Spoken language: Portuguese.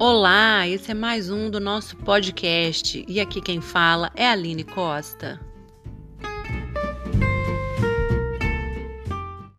Olá, esse é mais um do nosso podcast e aqui quem fala é a Aline Costa.